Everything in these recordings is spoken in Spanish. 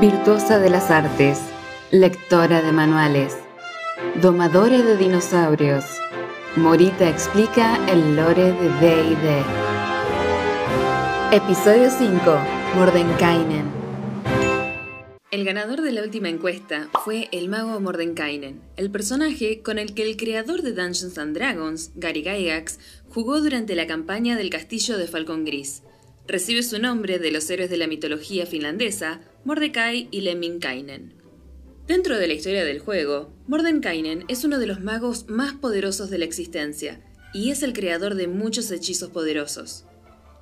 Virtuosa de las artes, lectora de manuales, domadora de dinosaurios, Morita explica el lore de D&D. Episodio 5. Mordenkainen. El ganador de la última encuesta fue el mago Mordenkainen, el personaje con el que el creador de Dungeons and Dragons, Gary Gygax, jugó durante la campaña del castillo de Falcon Gris. Recibe su nombre de los héroes de la mitología finlandesa, Mordecai y Lemminkainen. Dentro de la historia del juego, Mordenkainen es uno de los magos más poderosos de la existencia y es el creador de muchos hechizos poderosos.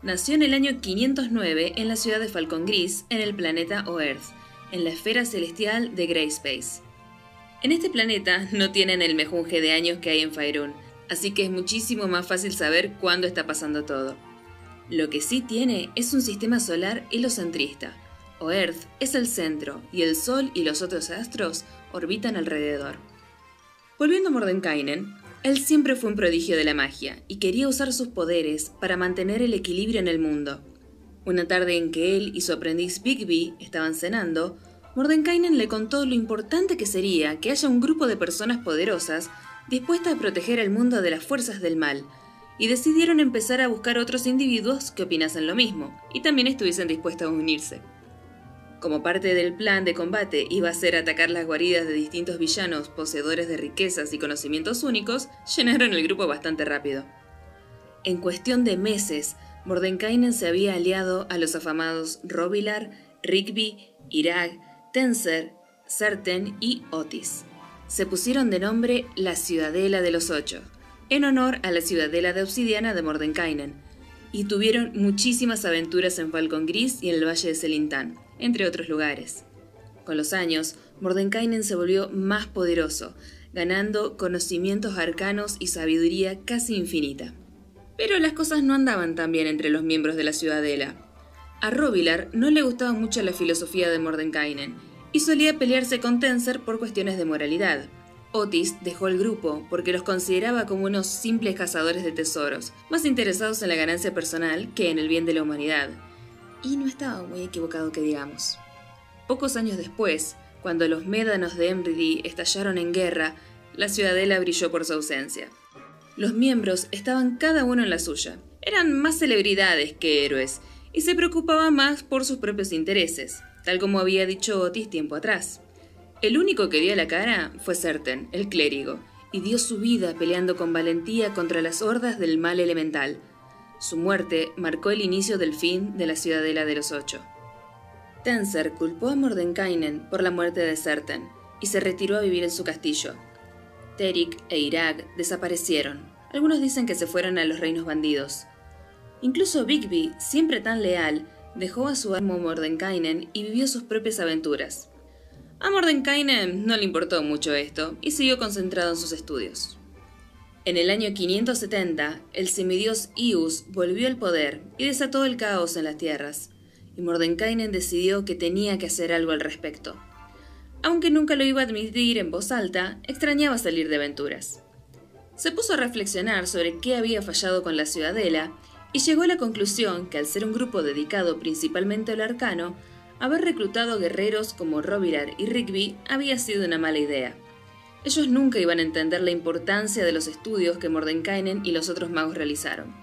Nació en el año 509 en la ciudad de Falcon Gris, en el planeta Oerth, en la esfera celestial de Greyspace. En este planeta no tienen el mejunje de años que hay en Faerun, así que es muchísimo más fácil saber cuándo está pasando todo. Lo que sí tiene es un sistema solar helocentrista. Oerth es el centro y el Sol y los otros astros orbitan alrededor. Volviendo a Mordenkainen, él siempre fue un prodigio de la magia y quería usar sus poderes para mantener el equilibrio en el mundo. Una tarde en que él y su aprendiz Bigby estaban cenando, Mordenkainen le contó lo importante que sería que haya un grupo de personas poderosas dispuestas a proteger al mundo de las fuerzas del mal, y decidieron empezar a buscar otros individuos que opinasen lo mismo y también estuviesen dispuestos a unirse. Como parte del plan de combate iba a ser atacar las guaridas de distintos villanos poseedores de riquezas y conocimientos únicos, llenaron el grupo bastante rápido. En cuestión de meses, Mordenkainen se había aliado a los afamados Robilar, Rigby, Irag, Tenser, Serten y Otis. Se pusieron de nombre la Ciudadela de los Ocho, en honor a la Ciudadela de Obsidiana de Mordenkainen, y tuvieron muchísimas aventuras en Falcon Gris y en el Valle de Selintán, entre otros lugares. Con los años, Mordenkainen se volvió más poderoso, ganando conocimientos arcanos y sabiduría casi infinita. Pero las cosas no andaban tan bien entre los miembros de la ciudadela. A Robilar no le gustaba mucho la filosofía de Mordenkainen y solía pelearse con Tenser por cuestiones de moralidad. Otis dejó el grupo porque los consideraba como unos simples cazadores de tesoros, más interesados en la ganancia personal que en el bien de la humanidad. Y no estaba muy equivocado que digamos. Pocos años después, cuando los médanos de Emridi estallaron en guerra, la ciudadela brilló por su ausencia. Los miembros estaban cada uno en la suya. Eran más celebridades que héroes y se preocupaban más por sus propios intereses, tal como había dicho Otis tiempo atrás. El único que dio la cara fue Serten, el clérigo, y dio su vida peleando con valentía contra las hordas del mal elemental. Su muerte marcó el inicio del fin de la Ciudadela de los Ocho. Tenser culpó a Mordenkainen por la muerte de Serten y se retiró a vivir en su castillo, Terik e Irag desaparecieron. Algunos dicen que se fueron a los reinos bandidos. Incluso Bigby, siempre tan leal, dejó a su amo Mordenkainen y vivió sus propias aventuras. A Mordenkainen no le importó mucho esto y siguió concentrado en sus estudios. En el año 570, el semidios Ius volvió al poder y desató el caos en las tierras, y Mordenkainen decidió que tenía que hacer algo al respecto aunque nunca lo iba a admitir en voz alta, extrañaba salir de aventuras. Se puso a reflexionar sobre qué había fallado con la ciudadela y llegó a la conclusión que al ser un grupo dedicado principalmente al arcano, haber reclutado guerreros como Robilar y Rigby había sido una mala idea. Ellos nunca iban a entender la importancia de los estudios que Mordenkainen y los otros magos realizaron.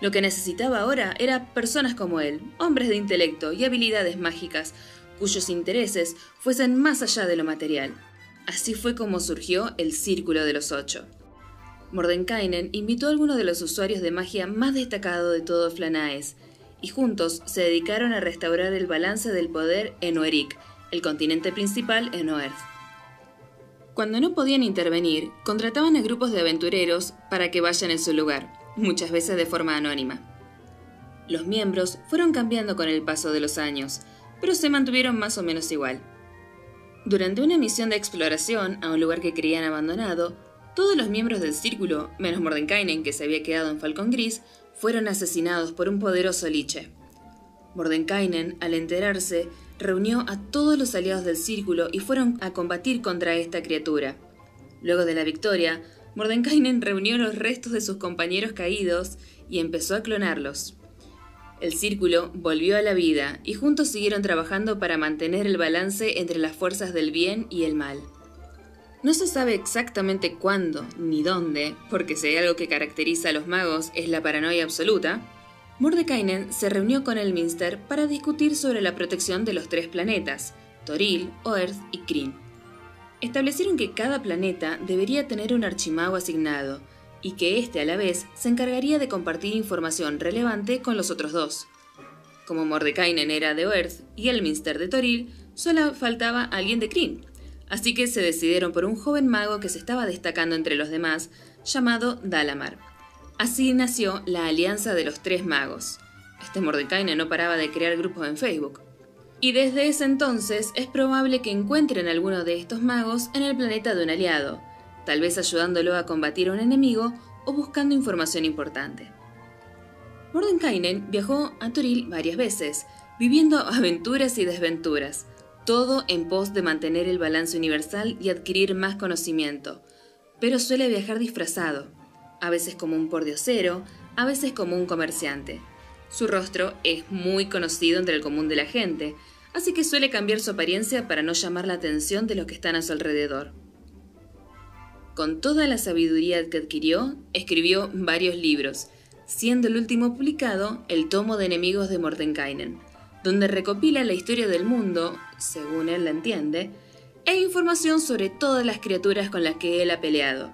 Lo que necesitaba ahora era personas como él, hombres de intelecto y habilidades mágicas, cuyos intereses fuesen más allá de lo material. Así fue como surgió el Círculo de los Ocho. Mordenkainen invitó a algunos de los usuarios de magia más destacados de todo Flanaes, y juntos se dedicaron a restaurar el balance del poder en Oerik, el continente principal en Oerth. Cuando no podían intervenir, contrataban a grupos de aventureros para que vayan en su lugar, muchas veces de forma anónima. Los miembros fueron cambiando con el paso de los años, pero se mantuvieron más o menos igual. Durante una misión de exploración a un lugar que creían abandonado, todos los miembros del círculo, menos Mordenkainen que se había quedado en Falcon Gris, fueron asesinados por un poderoso liche. Mordenkainen, al enterarse, reunió a todos los aliados del círculo y fueron a combatir contra esta criatura. Luego de la victoria, Mordenkainen reunió los restos de sus compañeros caídos y empezó a clonarlos. El círculo volvió a la vida y juntos siguieron trabajando para mantener el balance entre las fuerzas del bien y el mal. No se sabe exactamente cuándo ni dónde, porque si hay algo que caracteriza a los magos es la paranoia absoluta, Mordekainen se reunió con el Minster para discutir sobre la protección de los tres planetas, Toril, Oerth y Kryn. Establecieron que cada planeta debería tener un archimago asignado y que éste a la vez se encargaría de compartir información relevante con los otros dos. Como Mordekainen era de Oerth y el Minster de Toril, solo faltaba alguien de Kryn, así que se decidieron por un joven mago que se estaba destacando entre los demás, llamado Dalamar. Así nació la Alianza de los Tres Magos. Este Mordecai no paraba de crear grupos en Facebook. Y desde ese entonces es probable que encuentren a alguno de estos magos en el planeta de un aliado, tal vez ayudándolo a combatir a un enemigo o buscando información importante. Mordenkainen viajó a Turil varias veces, viviendo aventuras y desventuras, todo en pos de mantener el balance universal y adquirir más conocimiento, pero suele viajar disfrazado, a veces como un pordiosero, a veces como un comerciante. Su rostro es muy conocido entre el común de la gente, así que suele cambiar su apariencia para no llamar la atención de los que están a su alrededor. Con toda la sabiduría que adquirió, escribió varios libros, siendo el último publicado el tomo de enemigos de Mordenkainen, donde recopila la historia del mundo, según él la entiende, e información sobre todas las criaturas con las que él ha peleado.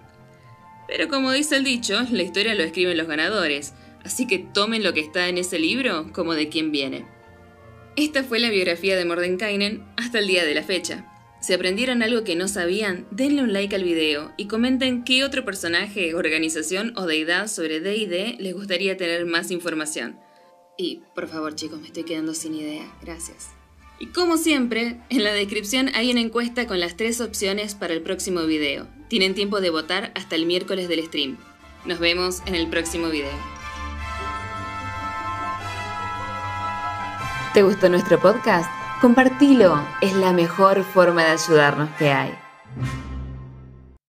Pero como dice el dicho, la historia lo escriben los ganadores, así que tomen lo que está en ese libro como de quien viene. Esta fue la biografía de Mordenkainen hasta el día de la fecha. Si aprendieron algo que no sabían, denle un like al video y comenten qué otro personaje, organización o deidad sobre D&D les gustaría tener más información. Y, por favor chicos, me estoy quedando sin idea. Gracias. Y como siempre, en la descripción hay una encuesta con las tres opciones para el próximo video. Tienen tiempo de votar hasta el miércoles del stream. Nos vemos en el próximo video. ¿Te gustó nuestro podcast? Compartilo, es la mejor forma de ayudarnos que hay.